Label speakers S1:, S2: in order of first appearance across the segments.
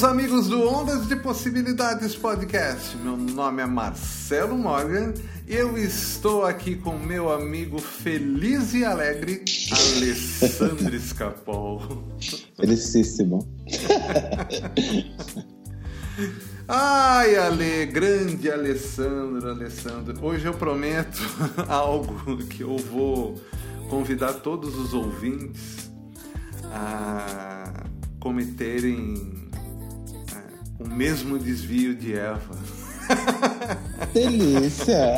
S1: Meus amigos do Ondas de Possibilidades Podcast. Meu nome é Marcelo Morgan e eu estou aqui com meu amigo feliz e alegre, Alessandro Escapol.
S2: Felicíssimo.
S1: Ai, Ale, grande Alessandro, Alessandro. Hoje eu prometo algo que eu vou convidar todos os ouvintes a cometerem o mesmo desvio de Eva.
S2: Delícia!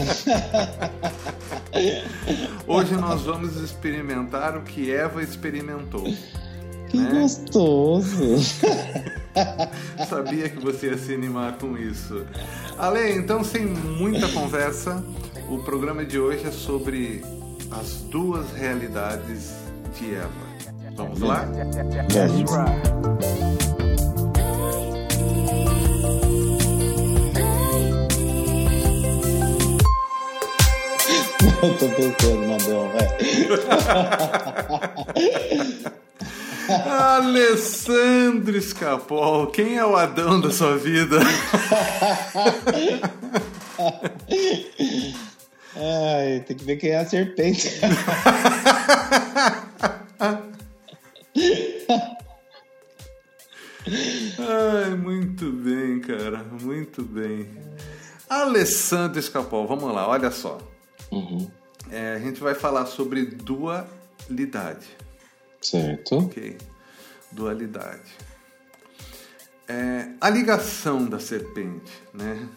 S1: Hoje nós vamos experimentar o que Eva experimentou.
S2: Que
S1: né?
S2: gostoso!
S1: Sabia que você ia se animar com isso. Ale, então, sem muita conversa, o programa de hoje é sobre as duas realidades de Eva. Vamos lá?
S2: Eu tô pensando no Adão, velho.
S1: Alessandro Escapol, quem é o Adão da sua vida?
S2: Ai, tem que ver quem é a serpente.
S1: Ai, muito bem, cara, muito bem. Alessandro Escapol, vamos lá, olha só.
S2: Uhum.
S1: É, a gente vai falar sobre dualidade.
S2: Certo.
S1: Ok. Dualidade. É, a ligação da serpente, né?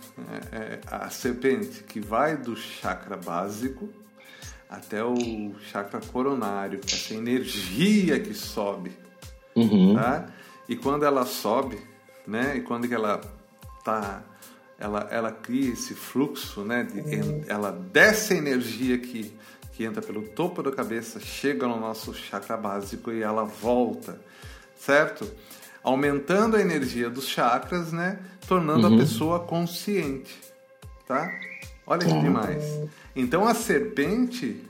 S1: É, é, a serpente que vai do chakra básico até o chakra coronário, essa energia que sobe,
S2: Uhum.
S1: tá? E quando ela sobe, né? E quando que ela tá, ela, ela cria esse fluxo, né? De, ela desce a energia que que entra pelo topo da cabeça, chega no nosso chakra básico e ela volta, certo? Aumentando a energia dos chakras, né? Tornando
S2: Uhum.
S1: a pessoa consciente, tá? Olha que
S2: Tá.
S1: demais. Então a serpente,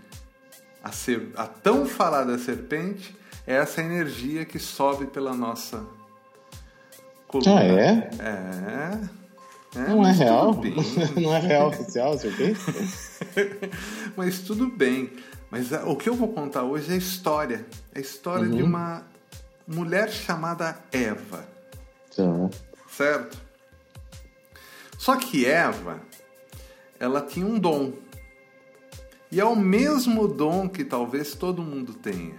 S1: a, ser, a tão falada serpente, é essa energia que sobe pela nossa coluna.
S2: Ah, é?
S1: É. É,
S2: Não é real? Não é real oficial a serpente?
S1: Mas tudo bem. Mas ah, o que eu vou contar hoje é a história. É a história de uma mulher chamada Eva,
S2: Tá.
S1: certo? Só que Eva, ela tinha um dom. E é o mesmo dom que talvez todo mundo tenha,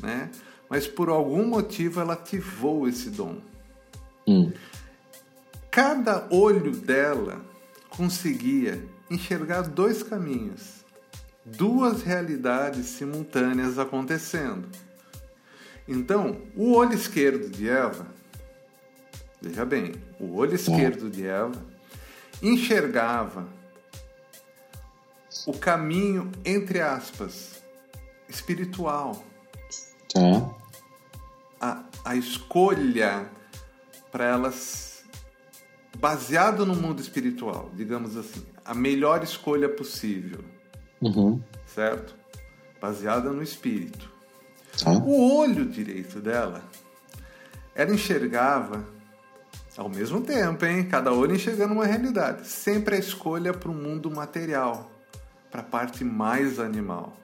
S1: né? Mas por algum motivo ela ativou esse dom.
S2: Hum.
S1: Cada olho dela conseguia enxergar dois caminhos, duas realidades simultâneas acontecendo. Então, o olho esquerdo de Eva, veja bem, o olho esquerdo de Eva enxergava o caminho, entre aspas, espiritual,
S2: Tá.
S1: a, a escolha para elas baseado no mundo espiritual, digamos assim, a melhor escolha possível,
S2: Uhum.
S1: certo? Baseada no espírito.
S2: Tá.
S1: O olho direito dela, ela enxergava ao mesmo tempo, hein? Cada olho enxergando uma realidade. Sempre a escolha para o mundo material, para a parte mais animal.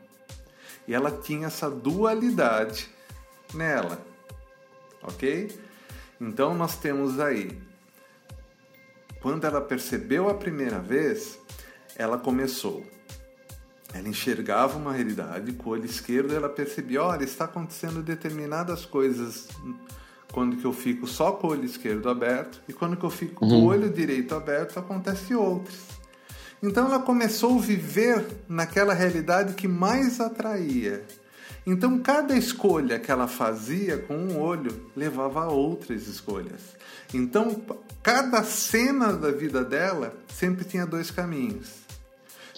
S1: E ela tinha essa dualidade nela, ok? Então nós temos aí, quando ela percebeu a primeira vez, ela começou. Ela enxergava uma realidade com o olho esquerdo, ela percebia, olha, está acontecendo determinadas coisas quando que eu fico só com o olho esquerdo aberto e quando que eu fico com o olho direito aberto acontece outras. Então ela começou a viver naquela realidade que mais atraía. Então cada escolha que ela fazia com um olho levava a outras escolhas. Então cada cena da vida dela sempre tinha dois caminhos.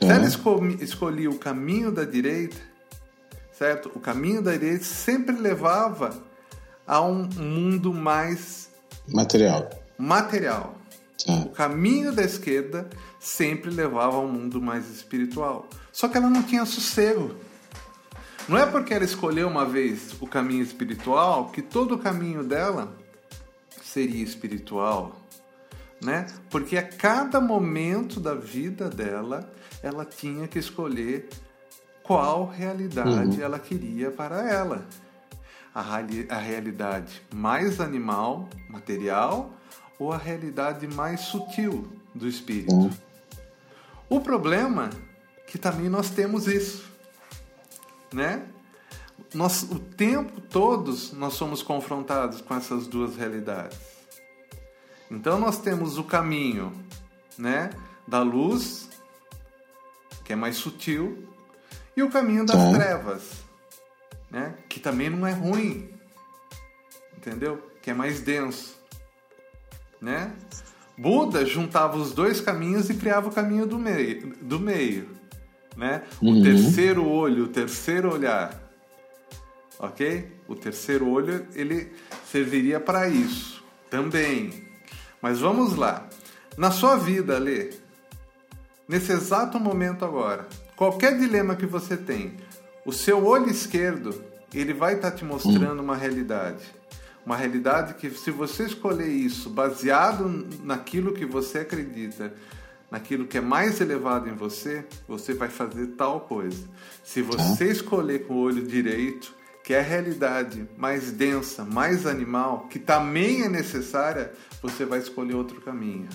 S1: Se ela esco- escolhia o caminho da direita, certo? O caminho da direita sempre levava a um mundo mais
S2: Material.
S1: material. O caminho da esquerda sempre levava a um mundo mais espiritual. Só que ela não tinha sossego. Não é porque ela escolheu uma vez o caminho espiritual que todo o caminho dela seria espiritual, né? Porque a cada momento da vida dela, ela tinha que escolher qual realidade ela queria para ela. A, a realidade mais animal, material, ou a realidade mais sutil do espírito.
S2: Hum.
S1: O problema é que também nós temos isso, né? Nós, o tempo todos nós somos confrontados com essas duas realidades. Então nós temos o caminho, né, da luz, que é mais sutil, e o caminho das
S2: Tá.
S1: trevas, né, que também não é ruim, entendeu? Que é mais denso, né? Buda juntava os dois caminhos e criava o caminho do meio, do meio, né? O
S2: Uhum.
S1: terceiro olho, o terceiro olhar, ok? O terceiro olho ele serviria para isso também. Mas vamos lá. Na sua vida, Lê, nesse exato momento agora, qualquer dilema que você tem, o seu olho esquerdo ele vai estar te mostrando uma realidade. Uma realidade que, se você escolher isso baseado naquilo que você acredita, naquilo que é mais elevado em você, você vai fazer tal coisa. Se você escolher com o olho direito, que é a realidade mais densa, mais animal, que também é necessária, você vai escolher outro caminho.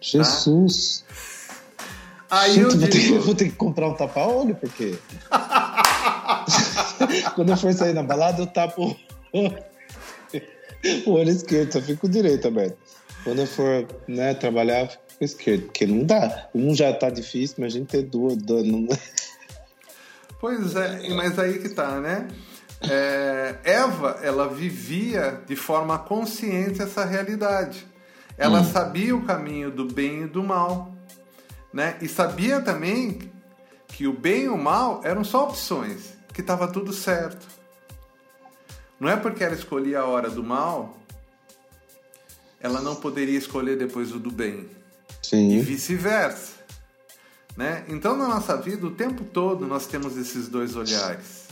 S2: Jesus.
S1: Aí
S2: Gente,
S1: eu
S2: vou, ter,
S1: digo,
S2: vou ter que comprar um tapa-olho, porque. Quando eu for sair na balada, eu tapo o olho esquerdo, só fico o direito aberto. Quando eu for né, trabalhar, eu com esquerdo, porque não dá. Um já tá difícil, mas a gente ter duas. duas não...
S1: Pois é, mas aí que tá, né? É, Eva, ela vivia de forma consciente essa realidade. Ela sabia o caminho do bem e do mal, né? E sabia também que o bem e o mal eram só opções, que estava tudo certo. Não é porque ela escolhia a hora do mal, ela não poderia escolher depois o do bem e
S2: Sim.
S1: vice-versa. Né? Então, na nossa vida, o tempo todo nós temos esses dois olhares.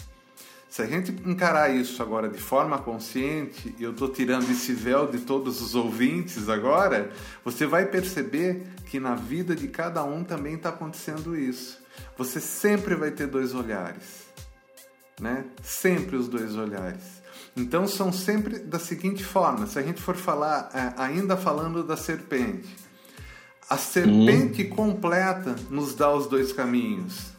S1: Se a gente encarar isso agora de forma consciente, e eu estou tirando esse véu de todos os ouvintes agora, você vai perceber que na vida de cada um também está acontecendo isso. Você sempre vai ter dois olhares. Né? Sempre os dois olhares. Então são sempre da seguinte forma: se a gente for falar, é, ainda falando da serpente, a serpente completa nos dá os dois caminhos.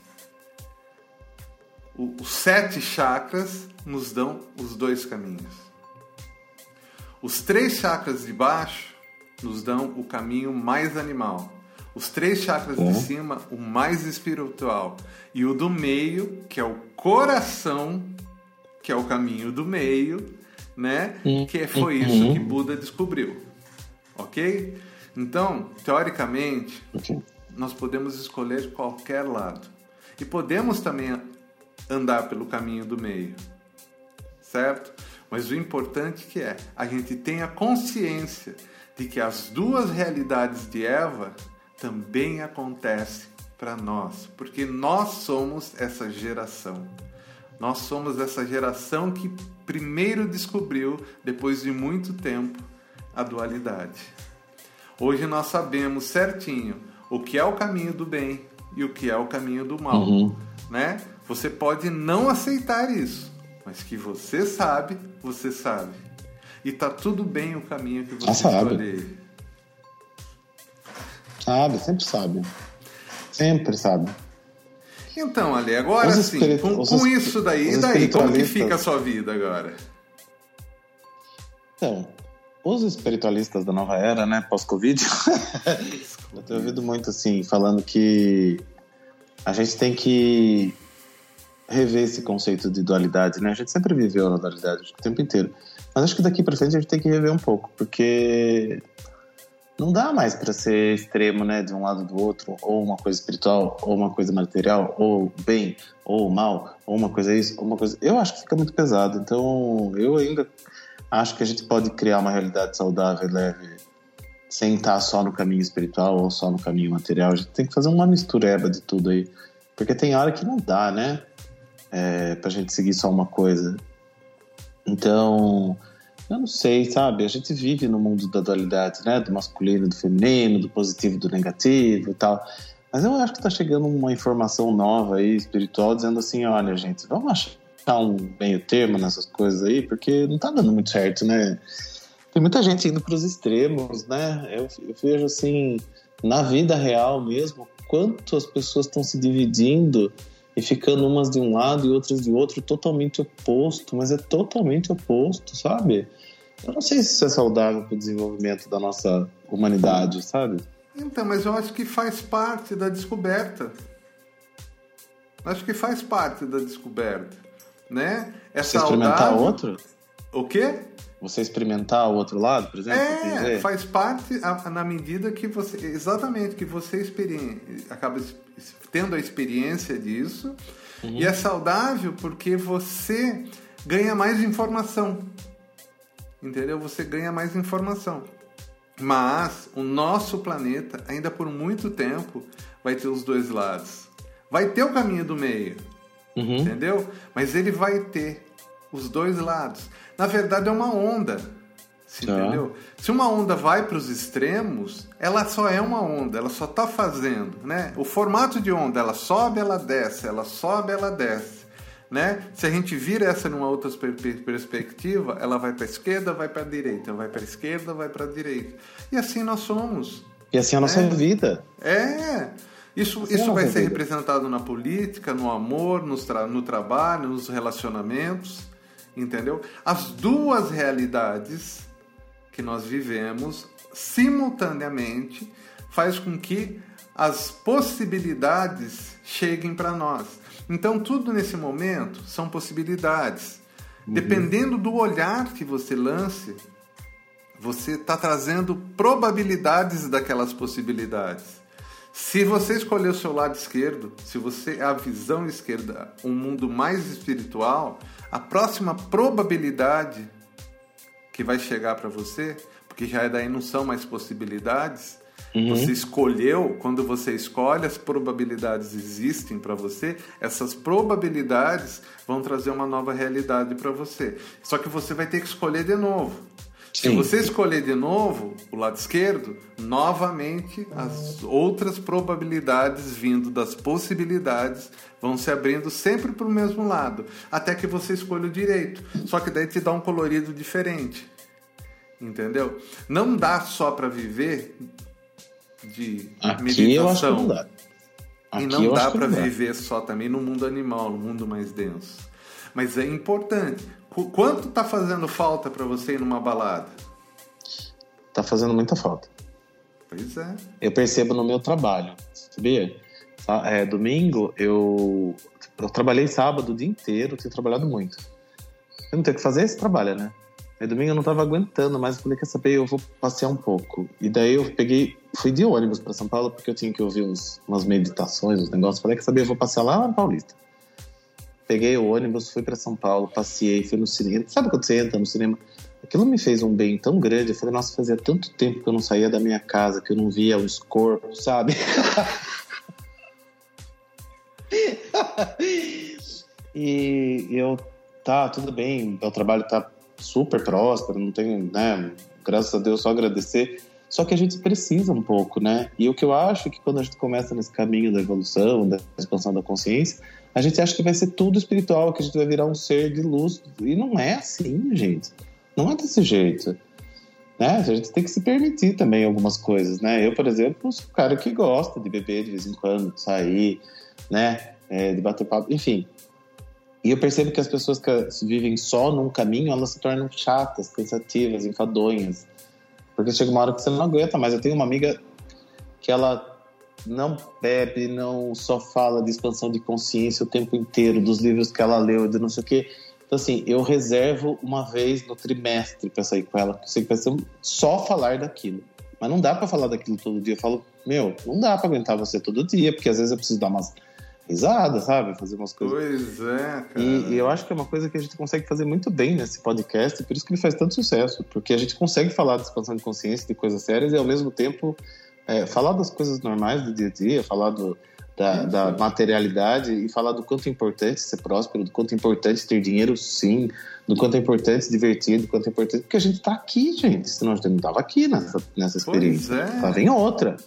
S1: O- os sete chakras nos dão os dois caminhos. Os três chakras de baixo nos dão o caminho mais animal. Os três chakras de cima, o mais espiritual. E o do meio, que é o coração, que é o caminho do meio, né? Que foi isso que Buda descobriu. Ok? Então, teoricamente, nós podemos escolher qualquer lado. E podemos também andar pelo caminho do meio. Certo? Mas o importante que é, a gente tenha consciência de que as duas realidades de Eva também acontecem para nós, porque nós somos essa geração. Nós somos essa geração que primeiro descobriu, depois de muito tempo, a dualidade. Hoje nós sabemos certinho o que é o caminho do bem e o que é o caminho do mal,
S2: Uhum.
S1: né? Você pode não aceitar isso, mas que você sabe, você sabe. E tá tudo bem o caminho que você
S2: Ah, sabe.
S1: escolher.
S2: Sabe, sempre sabe. Sempre sabe.
S1: Então, Ale, agora sim, com, com isso daí, e daí, como que fica a sua vida agora?
S2: Então, os espiritualistas da nova era, né, pós-Covid, eu tenho ouvido muito assim, falando que a gente tem que rever esse conceito de dualidade, né? A gente sempre viveu na dualidade o tempo inteiro. Mas acho que daqui pra frente a gente tem que rever um pouco, porque não dá mais para ser extremo, né, de um lado do outro, ou uma coisa espiritual, ou uma coisa material, ou bem, ou mal, ou uma coisa isso, ou uma coisa. Eu acho que fica muito pesado. Então, eu ainda acho que a gente pode criar uma realidade saudável e leve sem estar só no caminho espiritual ou só no caminho material. A gente tem que fazer uma mistureba de tudo aí. Porque tem hora que não dá, né? É, pra gente seguir só uma coisa. Então, eu não sei, sabe? A gente vive no mundo da dualidade, né? Do masculino, do feminino, do positivo, do negativo e tal. Mas eu acho que tá chegando uma informação nova aí, espiritual, dizendo assim: olha, gente, vamos achar um meio termo nessas coisas aí, porque não tá dando muito certo, né? Tem muita gente indo para os extremos, né? Eu, eu vejo assim, na vida real mesmo, quanto as pessoas estão se dividindo e ficando umas de um lado e outras de outro, totalmente oposto, mas é totalmente oposto, sabe? Eu não sei se isso é saudável para o desenvolvimento da nossa humanidade, sabe?
S1: Então, mas eu acho que faz parte da descoberta. Acho que faz parte da descoberta, né?
S2: É Você experimentar outro?
S1: O quê?
S2: Você experimentar o outro lado, por exemplo?
S1: É, faz parte na medida que você, exatamente, que você acaba tendo a experiência disso. Uhum. E é saudável porque você ganha mais informação. Entendeu? Você ganha mais informação. Mas o nosso planeta, ainda por muito tempo, vai ter os dois lados. Vai ter o caminho do meio. Uhum. Entendeu? Mas ele vai ter os dois lados. Na verdade, é uma onda. Tá. Entendeu? Se uma onda vai para os extremos, ela só é uma onda, ela só está fazendo, né? O formato de onda, ela sobe, ela desce, ela sobe, ela desce, né? Se a gente vira essa numa outra perspectiva, ela vai para a esquerda, vai para a direita, vai para a esquerda, vai para a direita. E assim nós somos.
S2: E assim é a nossa
S1: né?
S2: vida.
S1: É. Isso, assim isso vai ser vida. representado na política, no amor, no, tra no trabalho, nos relacionamentos, entendeu? As duas realidades que nós vivemos simultaneamente faz com que as possibilidades cheguem para nós. Então, tudo nesse momento são possibilidades. Uhum. Dependendo do olhar que você lance, você está trazendo probabilidades daquelas possibilidades. Se você escolher o seu lado esquerdo, se você a visão esquerda, um mundo mais espiritual, a próxima probabilidade que vai chegar para você, porque já daí não são mais possibilidades. Uhum. Você escolheu, quando você escolhe, as probabilidades existem para você, essas probabilidades vão trazer uma nova realidade para você. Só que você vai ter que escolher de novo. Sim. Se você escolher de novo o lado esquerdo, novamente as outras probabilidades vindo das possibilidades vão se abrindo sempre para o mesmo lado, até que você escolha o direito. Só que daí te dá um colorido diferente. Entendeu? Não dá só para viver de
S2: Aqui meditação. Não dá.
S1: Aqui e não dá para viver só também no mundo animal, no mundo mais denso. Mas é importante. Quanto tá fazendo falta para você ir numa balada?
S2: Tá fazendo muita falta.
S1: Pois é.
S2: Eu percebo no meu trabalho, sabia? É, domingo eu, eu trabalhei sábado o dia inteiro, tenho trabalhado muito. Eu não tenho que fazer esse trabalho, né? Aí domingo eu não tava aguentando, mas eu falei, quer saber, eu vou passear um pouco. E daí eu peguei, fui de ônibus para São Paulo porque eu tinha que ouvir uns, umas meditações, uns negócios. Falei, quer saber, eu vou passear lá na Paulista. Peguei o ônibus, fui para São Paulo, passei, fui no cinema. Sabe quando você entra no cinema? Aquilo me fez um bem tão grande. Eu falei, nossa, fazia tanto tempo que eu não saía da minha casa, que eu não via os corpos, sabe? e eu, tá, tudo bem, meu trabalho tá super próspero, não tenho, né, graças a Deus, só agradecer. Só que a gente precisa um pouco, né? E o que eu acho é que quando a gente começa nesse caminho da evolução, da expansão da consciência, a gente acha que vai ser tudo espiritual, que a gente vai virar um ser de luz. E não é assim, gente. Não é desse jeito. Né? A gente tem que se permitir também algumas coisas, né? Eu, por exemplo, sou um cara que gosta de beber de vez em quando, de sair, né? É, de bater papo, enfim. E eu percebo que as pessoas que vivem só num caminho, elas se tornam chatas, cansativas, enfadonhas. Porque chega uma hora que você não aguenta mais. Eu tenho uma amiga que ela não bebe, não só fala de expansão de consciência o tempo inteiro, dos livros que ela leu, de não sei o quê. Então, assim, eu reservo uma vez no trimestre para sair com ela, porque eu sei que vai ser só falar daquilo. Mas não dá para falar daquilo todo dia. Eu falo, meu, não dá para aguentar você todo dia, porque às vezes eu preciso dar umas risadas, sabe? Fazer umas coisas.
S1: Pois é, cara.
S2: E, e, eu acho que é uma coisa que a gente consegue fazer muito bem nesse podcast, por isso que ele faz tanto sucesso, porque a gente consegue falar de expansão de consciência, de coisas sérias, e ao mesmo tempo é, falar das coisas normais do dia a dia, falar do, da, da, materialidade e falar do quanto é importante ser próspero, do quanto é importante ter dinheiro, sim, do quanto é importante se divertir, do quanto é importante. Porque a gente está aqui, gente, senão a gente não estava aqui nessa, nessa experiência.
S1: Pois é.
S2: Estava em outra.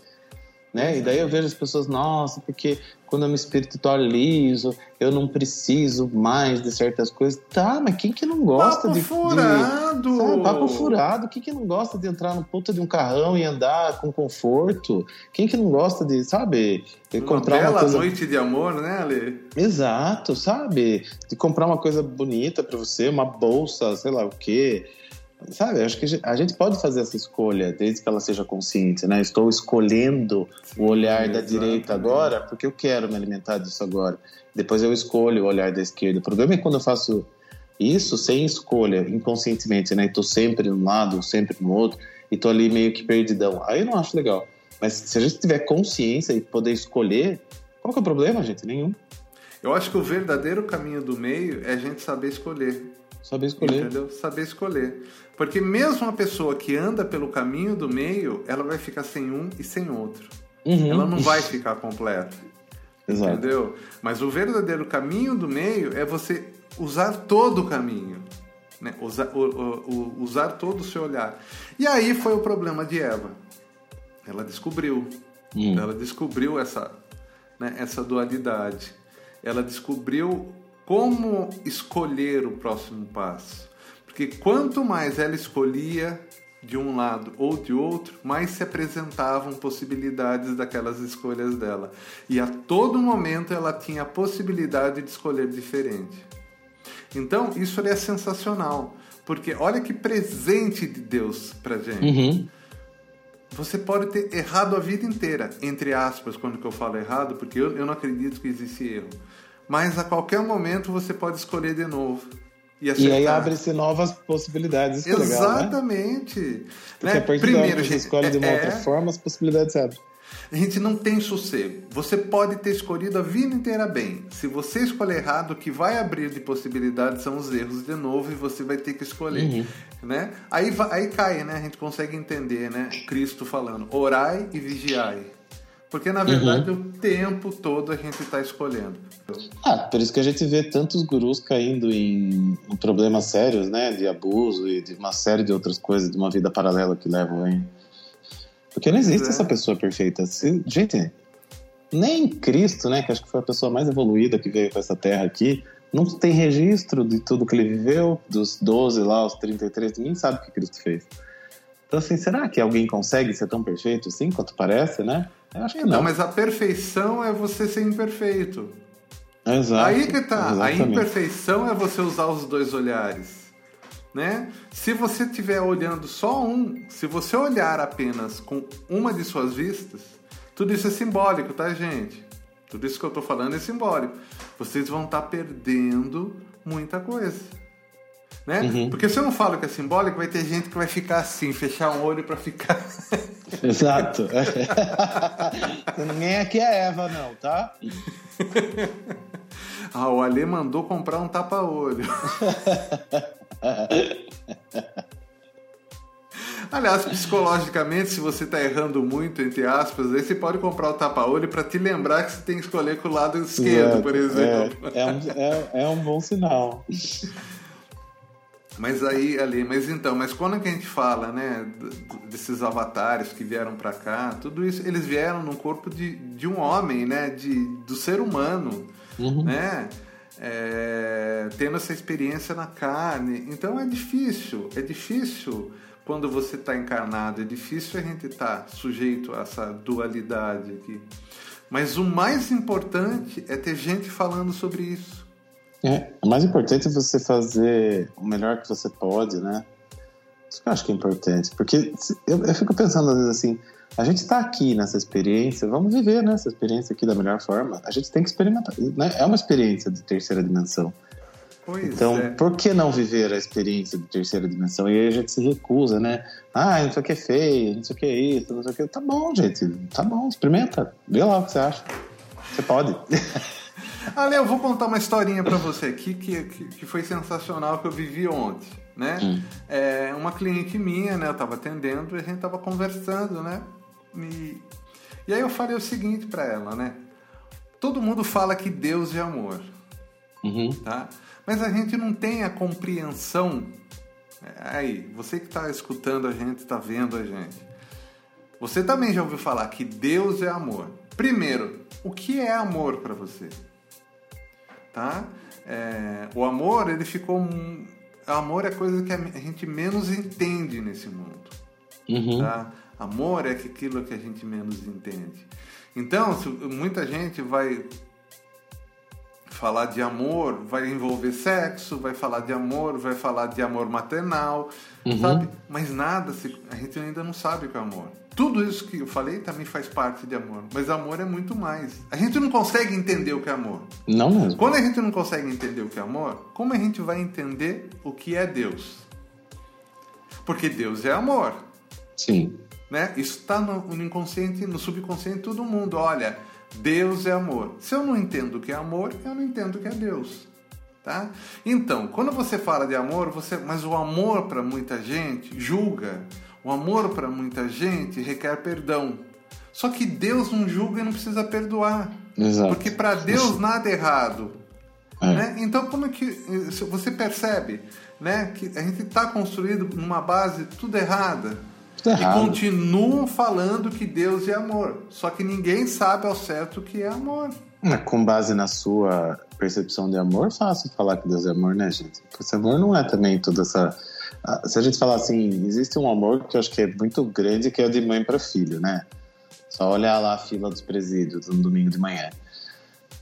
S2: Né? E daí eu vejo as pessoas, nossa, porque quando eu me espiritualizo, eu não preciso mais de certas coisas. Tá, mas quem que não gosta
S1: papo
S2: de.
S1: Furado.
S2: De, sabe, papo furado! Quem que não gosta de entrar no puta de um carrão e andar com conforto? Quem que não gosta de, sabe, de
S1: uma
S2: comprar uma coisa.
S1: noite de amor, né, Ale?
S2: Exato, sabe? De comprar uma coisa bonita para você, uma bolsa, sei lá o quê. Sabe, acho que a gente pode fazer essa escolha, desde que ela seja consciente, né? Estou escolhendo o olhar da
S1: exatamente.
S2: direita agora porque eu quero me alimentar disso agora. Depois eu escolho o olhar da esquerda. O problema é quando eu faço isso sem escolha, inconscientemente, né? Estou sempre num lado, sempre no outro, e tô ali meio que perdidão. Aí eu não acho legal. Mas se a gente tiver consciência e poder escolher, qual que é o problema, gente? Nenhum.
S1: Eu acho que o verdadeiro caminho do meio é a gente saber escolher.
S2: Saber escolher.
S1: Entendeu? Saber escolher. Porque mesmo uma pessoa que anda pelo caminho do meio, ela vai ficar sem um e sem outro.
S2: Uhum.
S1: Ela não vai ficar completa.
S2: Exato.
S1: Entendeu? Mas o verdadeiro caminho do meio é você usar todo o caminho. Né? Usar, o, o- o- usar todo o seu olhar. E aí foi o problema de Eva. Ela descobriu.
S2: Hum.
S1: Ela descobriu essa, né, essa dualidade. Ela descobriu como escolher o próximo passo. Porque quanto mais ela escolhia de um lado ou de outro, mais se apresentavam possibilidades daquelas escolhas dela. E a todo momento ela tinha a possibilidade de escolher diferente. Então, isso é sensacional. Porque olha que presente de Deus pra gente.
S2: Uhum.
S1: Você pode ter errado a vida inteira, entre aspas, quando eu falo errado, porque eu, eu não acredito que existe erro. Mas a qualquer momento você pode escolher de novo. E,
S2: E aí abre-se novas possibilidades. Isso que é legal, né?
S1: Exatamente.
S2: Porque
S1: Né?
S2: a partir
S1: Primeiro,
S2: da você escolhe de uma
S1: é-
S2: outra forma, as possibilidades se abrem.
S1: a gente não tem sossego. Você pode ter escolhido a vida inteira bem. Se você escolher errado, o que vai abrir de possibilidades são os erros de novo e você vai ter que escolher.
S2: Uhum.
S1: Né? Aí, aí cai, né? A gente consegue entender, né? Cristo falando, orai e vigiai. Porque na verdade
S2: Uhum.
S1: o tempo todo a gente está escolhendo.
S2: Ah, por isso que a gente vê tantos gurus caindo em, em problemas sérios, né? De abuso e de uma série de outras coisas, de uma vida paralela que levam em. Porque não existe
S1: é.
S2: essa pessoa perfeita. Se- gente, nem Cristo, né? Que acho que foi a pessoa mais evoluída que veio com essa terra aqui, não tem registro de tudo que ele viveu, dos 12 lá aos 33, ninguém sabe o que Cristo fez. Então, assim, será que alguém consegue ser tão perfeito assim quanto parece, né? Eu acho que
S1: Não,
S2: não.
S1: mas a perfeição é você ser imperfeito.
S2: Exato,
S1: Aí que tá. A
S2: exatamente.
S1: imperfeição é você usar os dois olhares. Né? Se você estiver olhando só um, se você olhar apenas com uma de suas vistas, tudo isso é simbólico, tá, gente? Tudo isso que eu tô falando é simbólico. Vocês vão estar perdendo muita coisa. Né?
S2: Uhum.
S1: Porque se eu não falo que é simbólico, vai ter gente que vai ficar assim, fechar um olho para ficar.
S2: Exato. Ninguém aqui é Eva, não, tá?
S1: ah, o Ale mandou comprar um tapa-olho. Aliás, psicologicamente, se você tá errando muito, entre aspas, aí você pode comprar o tapa-olho para te lembrar que você tem que escolher com o lado esquerdo, por exemplo.
S2: É, é um, é, é um bom sinal.
S1: Mas aí, ali, mas então, mas quando que a gente fala, né, desses avatares que vieram para cá, tudo isso, eles vieram no corpo de, de um homem, né, de, do ser humano,
S2: Uhum.
S1: né, é, tendo essa experiência na carne. Então é difícil, é difícil quando você está encarnado, é difícil a gente estar sujeito a essa dualidade aqui. Mas o mais importante é ter gente falando sobre isso.
S2: É, o mais importante é você fazer o melhor que você pode, né? Isso que eu acho que é importante. Porque eu, eu fico pensando às vezes assim, a gente está aqui nessa experiência, vamos viver né, essa experiência aqui da melhor forma. A gente tem que experimentar. Né? É uma experiência de terceira dimensão.
S1: Pois
S2: então,
S1: é.
S2: por que não viver a experiência de terceira dimensão? E aí a gente se recusa, né? Ah, não sei o que é feio, não sei o que é isso, não sei o que. Tá bom, gente, tá bom, experimenta. Vê lá o que você acha. Você pode.
S1: Ale, eu vou contar uma historinha para você aqui que, que, que, foi sensacional que eu vivi ontem, né? Hum. É, uma cliente minha, né? Eu tava atendendo e a gente tava conversando, né? E, e aí eu falei o seguinte para ela, né? Todo mundo fala que Deus é amor,
S2: uhum.
S1: tá? Mas a gente não tem a compreensão. É, aí, você que está escutando a gente, está vendo a gente. Você também já ouviu falar que Deus é amor. Primeiro, o que é amor para você? Tá? É, o amor, ele ficou. Amor é coisa que a gente menos entende nesse mundo.
S2: Uhum.
S1: Tá? Amor é aquilo que a gente menos entende. Então, muita gente vai falar de amor vai envolver sexo, vai falar de amor, vai falar de amor maternal, uhum. sabe? Mas nada, se, a gente ainda não sabe o que é amor. Tudo isso que eu falei também faz parte de amor, mas amor é muito mais. A gente não consegue entender o que é amor.
S2: Não mesmo.
S1: Quando a gente não consegue entender o que é amor, como a gente vai entender o que é Deus? Porque Deus é amor.
S2: Sim.
S1: Né? Isso está no, no inconsciente, no subconsciente de todo mundo. Olha, Deus é amor. Se eu não entendo o que é amor, eu não entendo o que é Deus. Tá? Então, quando você fala de amor, você, mas o amor para muita gente julga. O amor para muita gente requer perdão. Só que Deus não julga e não precisa perdoar.
S2: Exato.
S1: Porque para Deus nada é errado.
S2: É.
S1: Né? Então, como é que você percebe né, que a gente está construído numa base tudo errada? E continuam falando que Deus é amor. Só que ninguém sabe ao certo o que é amor.
S2: Com base na sua percepção de amor, fácil falar que Deus é amor, né, gente? Esse amor não é também toda essa. Se a gente falar assim, existe um amor que eu acho que é muito grande, que é de mãe para filho, né? Só olhar lá a fila dos presídios no domingo de manhã.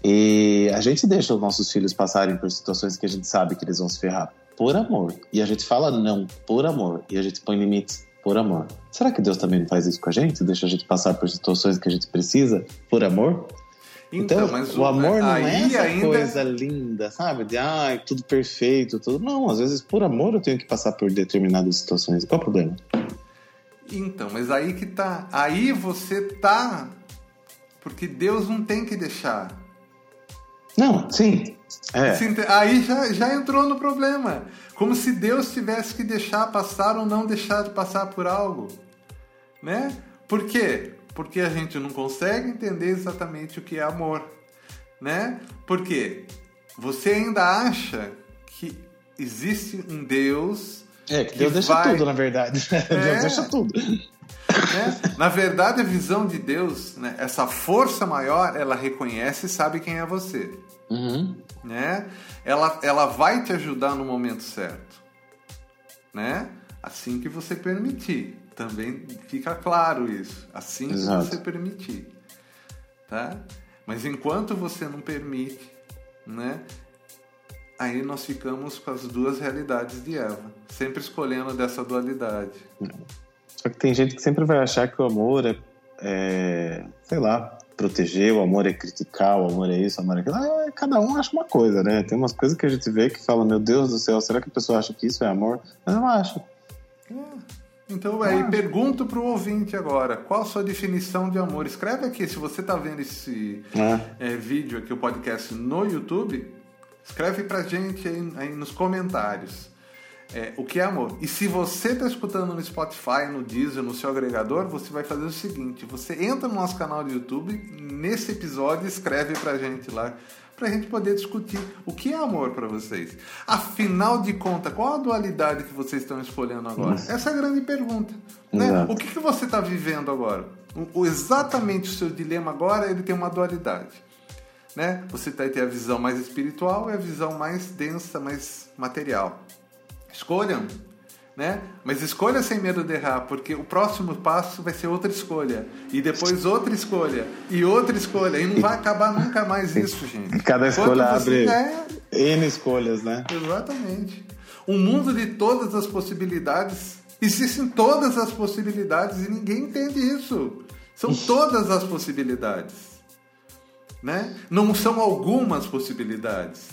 S2: E a gente deixa os nossos filhos passarem por situações que a gente sabe que eles vão se ferrar por amor. E a gente fala não por amor. E a gente põe limites por amor. Será que Deus também faz isso com a gente? Deixa a gente passar por situações que a gente precisa por amor? Então, então o, amor não é essa ainda... coisa linda, sabe? De ah, tudo perfeito, tudo. Não, às vezes por amor eu tenho que passar por determinadas situações. Qual o problema?
S1: Então, mas aí que tá. Aí você tá. Porque Deus não tem que deixar.
S2: Não, sim. É.
S1: Aí já, já entrou no problema. Como se Deus tivesse que deixar passar ou não deixar de passar por algo. Né? Por quê? Porque a gente não consegue entender exatamente o que é amor. Né? Porque você ainda acha que existe um Deus.
S2: É, que Deus que deixa vai... tudo, na verdade. É. Deus deixa tudo.
S1: Né? Na verdade, a visão de Deus, né, essa força maior, ela reconhece e sabe quem é você.
S2: Uhum.
S1: Né? Ela, ela vai te ajudar no momento certo. Né? Assim que você permitir. Também fica claro isso. Assim Exato. que você permitir. Tá? Mas enquanto você não permite, né? Aí nós ficamos com as duas realidades de Eva, sempre escolhendo dessa dualidade.
S2: Só que tem gente que sempre vai achar que o amor é, é sei lá, proteger, o amor é criticar, o amor é isso, o amor é aquilo. Ah, cada um acha uma coisa, né? Tem umas coisas que a gente vê que fala, meu Deus do céu, será que a pessoa acha que isso é amor? Mas não acha.
S1: É. Então, aí, pergunto para o ouvinte agora, qual a sua definição de amor? Escreve aqui, se você está vendo esse é. É, vídeo aqui, o podcast no YouTube, escreve para gente aí, aí nos comentários é, o que é amor. E se você está escutando no Spotify, no Deezer, no seu agregador, você vai fazer o seguinte: você entra no nosso canal do YouTube, nesse episódio, escreve pra gente lá, pra gente poder discutir o que é amor para vocês. Afinal de contas, qual a dualidade que vocês estão escolhendo agora? Isso. Essa é a grande pergunta. Né? O que, que você está vivendo agora? O, exatamente o seu dilema agora, ele tem uma dualidade. Né? Você vai ter a visão mais espiritual e a visão mais densa, mais material. Escolham, né? Mas escolha sem medo de errar, porque o próximo passo vai ser outra escolha. E depois outra escolha. E outra escolha. E não vai acabar nunca mais isso, gente.
S2: Cada escolha abre é... N escolhas, né?
S1: Exatamente. Um mundo de todas as possibilidades. Existem todas as possibilidades e ninguém entende isso. São todas as possibilidades. Né? Não são algumas possibilidades.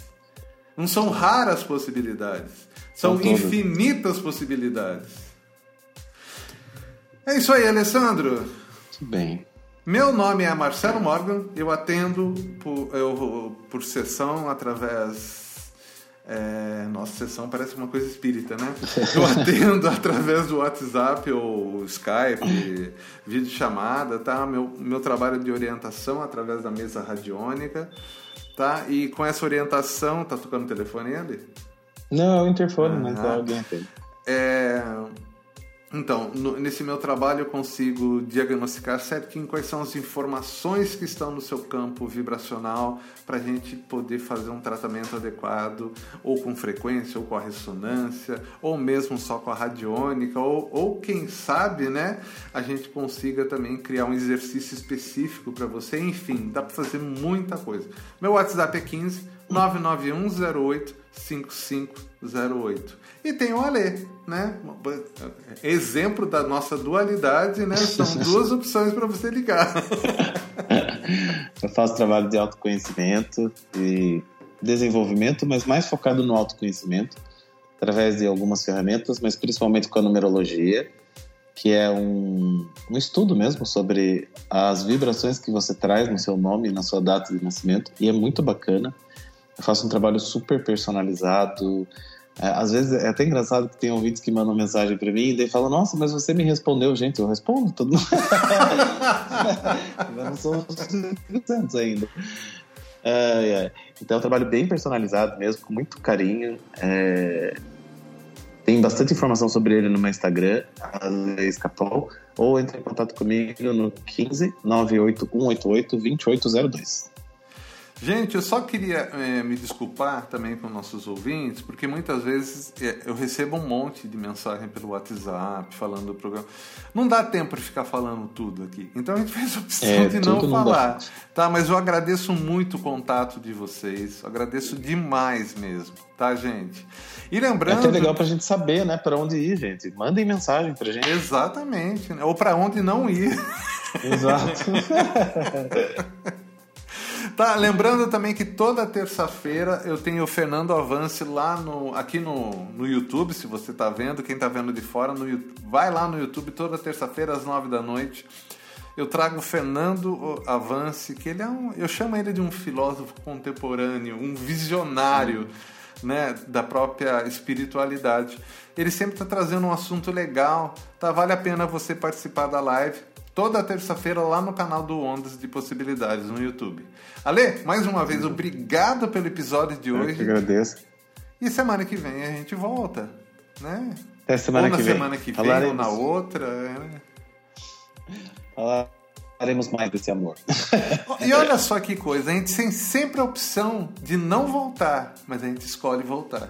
S1: Não são raras possibilidades. São, infinitas possibilidades. É isso aí, Alessandro.
S2: Tudo bem.
S1: Meu nome é Marcelo Morgan, eu atendo por, eu, por sessão através é, nossa, sessão parece uma coisa espírita, né? Eu atendo através do WhatsApp ou Skype, vídeo chamada, tá? Meu, meu trabalho de orientação através da mesa radiônica, tá? E com essa orientação, tá tocando o telefone ali?
S2: Não, é o interfone, mas é alguém tem.
S1: É, então, no, nesse meu trabalho eu consigo diagnosticar certinho quais são as informações que estão no seu campo vibracional para a gente poder fazer um tratamento adequado, ou com frequência, ou com a ressonância, ou mesmo só com a radiônica, ou, ou quem sabe, né, a gente consiga também criar um exercício específico para você. Enfim, dá para fazer muita coisa. Meu WhatsApp é 15 99108 5508. E tem o Alê, né? Exemplo da nossa dualidade, né? São duas opções para você ligar.
S2: Eu faço trabalho de autoconhecimento e desenvolvimento, mas mais focado no autoconhecimento, através de algumas ferramentas, mas principalmente com a numerologia, que é um, um estudo mesmo sobre as vibrações que você traz no seu nome, na sua data de nascimento, e é muito bacana. Eu faço um trabalho super personalizado, às vezes é até engraçado que tem ouvintes que mandam mensagem para mim e daí falam, nossa, mas você me respondeu, gente, eu respondo todo mundo. não sou tantos ainda. É, é. Então é um trabalho bem personalizado mesmo, com muito carinho. É... Tem bastante informação sobre ele no meu Instagram, Escapol, ou entre em contato comigo no 15 98188 2802.
S1: Gente, eu só queria é, me desculpar também com nossos ouvintes, porque muitas vezes é, eu recebo um monte de mensagem pelo WhatsApp falando do programa. Não dá tempo de ficar falando tudo aqui. Então a gente fez a opção é, de não falar. Não tá, mas eu agradeço muito o contato de vocês. Agradeço demais mesmo, tá, gente? E lembrando. É
S2: até legal pra gente saber, né, para onde ir, gente. Mandem mensagem pra gente.
S1: Exatamente, né? Ou para onde não ir.
S2: Exato.
S1: Tá, lembrando também que toda terça-feira eu tenho o Fernando Avance lá no, aqui no, no YouTube, se você está vendo, quem está vendo de fora, no, vai lá no YouTube toda terça-feira às nove da noite. Eu trago o Fernando Avance, que ele é um. Eu chamo ele de um filósofo contemporâneo, um visionário né, da própria espiritualidade. Ele sempre está trazendo um assunto legal, tá? Vale a pena você participar da live toda terça-feira lá no canal do Ondas de Possibilidades no YouTube. Ale, mais uma vez, obrigado pelo episódio de hoje. Eu
S2: que agradeço.
S1: E semana que vem a gente volta, né?
S2: Até semana
S1: ou na
S2: que
S1: semana vem. que vem, Falaremos. ou na outra. Né?
S2: Falaremos mais desse amor.
S1: E olha só que coisa, a gente tem sempre a opção de não voltar, mas a gente escolhe voltar.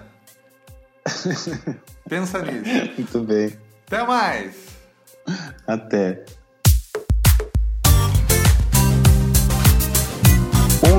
S1: Pensa nisso.
S2: Muito bem.
S1: Até mais.
S2: Até.